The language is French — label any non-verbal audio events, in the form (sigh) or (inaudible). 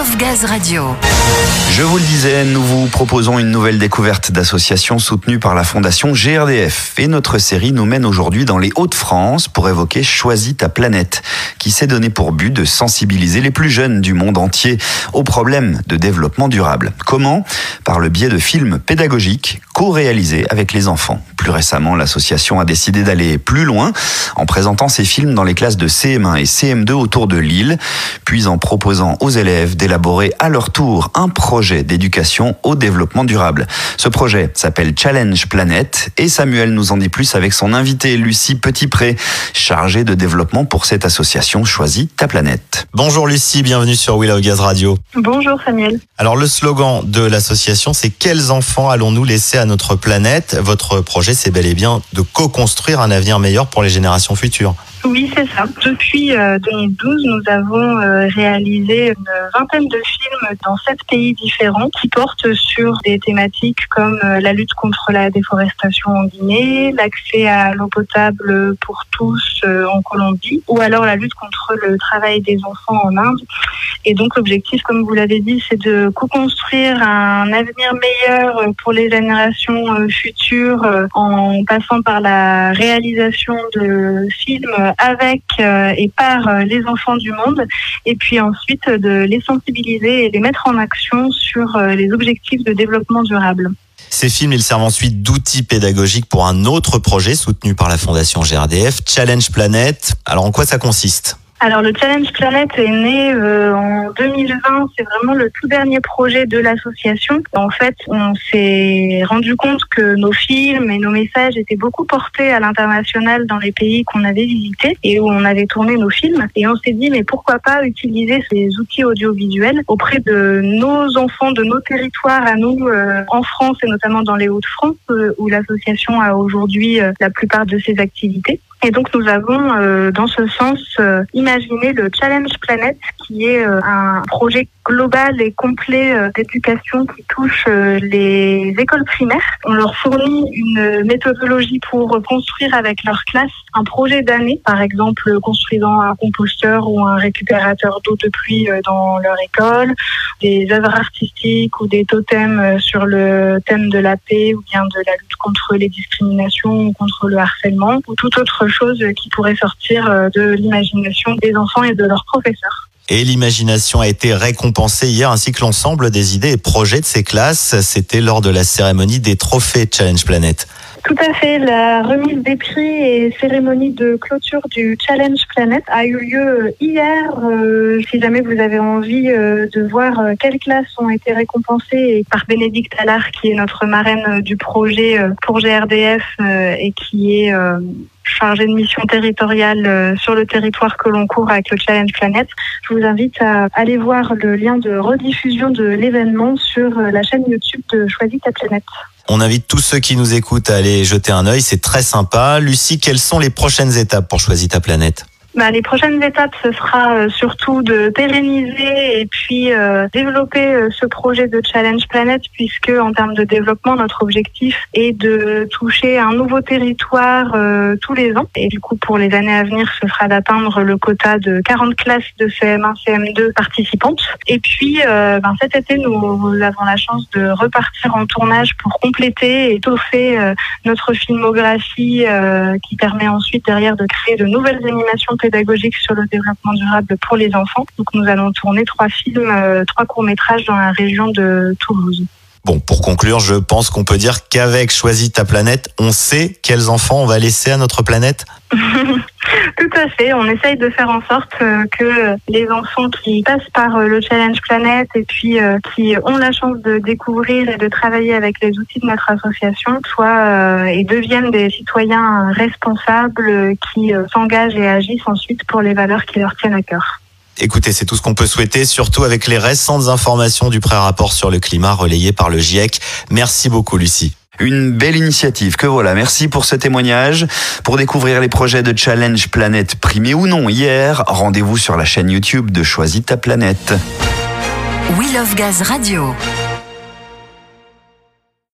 Of Gaz Radio. Je vous le disais, nous vous proposons une nouvelle découverte d'associations soutenues par la Fondation GRDF. Et notre série nous mène aujourd'hui dans les Hauts-de-France pour évoquer Choisis ta planète, qui s'est donné pour but de sensibiliser les plus jeunes du monde entier aux problèmes de développement durable. Comment? Par le biais de films pédagogiques co-réalisés avec les enfants. Plus récemment, l'association a décidé d'aller plus loin en présentant ces films dans les classes de CM1 et CM2 autour de Lille, puis en proposant aux élèves d'élaborer à leur tour un projet d'éducation au développement durable. Ce projet s'appelle Challenge Planète et Samuel nous en dit plus avec son invité Lucie Petitpré, chargée de développement pour cette association Choisis ta planète. Bonjour Lucie, bienvenue sur Willow Gaz Radio. Bonjour Samuel. Alors le slogan de l'association c'est quels enfants allons-nous laisser à notre planète Votre projet c'est bel et bien de co-construire un avenir meilleur pour les générations futures. Oui, c'est ça. Depuis 2012, nous avons euh, réalisé une vingtaine de films dans sept pays différents qui portent sur des thématiques comme euh, la lutte contre la déforestation en Guinée, l'accès à l'eau potable pour tous euh, en Colombie, ou alors la lutte contre le travail des enfants en Inde. Et donc l'objectif, comme vous l'avez dit, c'est de co-construire un avenir meilleur pour les générations futures en passant par la réalisation de films avec euh, et par euh, les enfants du monde, et puis ensuite de les sensibiliser et les mettre en action sur euh, les objectifs de développement durable. Ces films, ils servent ensuite d'outils pédagogiques pour un autre projet soutenu par la Fondation GRDF, Challenge Planet. Alors en quoi ça consiste? Alors le Challenge Planet est né euh, en 2020, c'est vraiment le tout dernier projet de l'association. En fait, on s'est rendu compte que nos films et nos messages étaient beaucoup portés à l'international dans les pays qu'on avait visités et où on avait tourné nos films. Et on s'est dit, mais pourquoi pas utiliser ces outils audiovisuels auprès de nos enfants, de nos territoires à nous euh, en France et notamment dans les Hauts-de-France euh, où l'association a aujourd'hui la plupart de ses activités. Et donc nous avons euh, dans ce sens euh, imaginé le Challenge Planet qui est euh, un projet global et complet d'éducation qui touche les écoles primaires. On leur fournit une méthodologie pour construire avec leur classe un projet d'année, par exemple construisant un composteur ou un récupérateur d'eau de pluie dans leur école, des œuvres artistiques ou des totems sur le thème de la paix ou bien de la lutte contre les discriminations ou contre le harcèlement ou toute autre choses qui pourraient sortir euh, de l'imagination des enfants et de leurs professeurs. Et l'imagination a été récompensée hier, ainsi que l'ensemble des idées et projets de ces classes. C'était lors de la cérémonie des trophées Challenge Planet. Tout à fait. La remise des prix et cérémonie de clôture du Challenge Planet a eu lieu hier. Euh, si jamais vous avez envie euh, de voir quelles classes ont été récompensées par Bénédicte Allard, qui est notre marraine du projet pour GRDF et qui est chargé de mission territoriale euh, sur le territoire que l'on court avec le Challenge Planet. Je vous invite à aller voir le lien de rediffusion de l'événement sur euh, la chaîne YouTube de Choisis ta planète. On invite tous ceux qui nous écoutent à aller jeter un œil, c'est très sympa. Lucie, quelles sont les prochaines étapes pour Choisis ta planète? Bah, les prochaines étapes, ce sera euh, surtout de pérenniser et puis euh, développer euh, ce projet de Challenge Planet, puisque en termes de développement, notre objectif est de toucher un nouveau territoire tous les ans. Et du coup, pour les années à venir, ce sera d'atteindre le quota de 40 classes de CM1, CM2 participantes. Et puis, ben, cet été, nous, avons la chance de repartir en tournage pour compléter et étoffer notre filmographie qui permet ensuite derrière de créer de nouvelles animations pédagogique sur le développement durable pour les enfants. Donc nous allons tourner trois films, euh, trois courts-métrages dans la région de Toulouse. Bon, pour conclure, je pense qu'on peut dire qu'avec Choisis ta planète, on sait quels enfants on va laisser à notre planète (laughs) à fait. On essaye de faire en sorte euh, que les enfants qui passent par euh, le Challenge Planète et puis euh, qui ont la chance de découvrir et de travailler avec les outils de notre association soient et deviennent des citoyens responsables qui s'engagent et agissent ensuite pour les valeurs qui leur tiennent à cœur. Écoutez, c'est tout ce qu'on peut souhaiter, surtout avec les récentes informations du pré-rapport sur le climat relayé par le GIEC. Merci beaucoup, Lucie. Une belle initiative que voilà. Merci pour ce témoignage. Pour découvrir les projets de Challenge Planète primés ou non hier, rendez-vous sur la chaîne YouTube de Choisis ta planète. We Love Radio.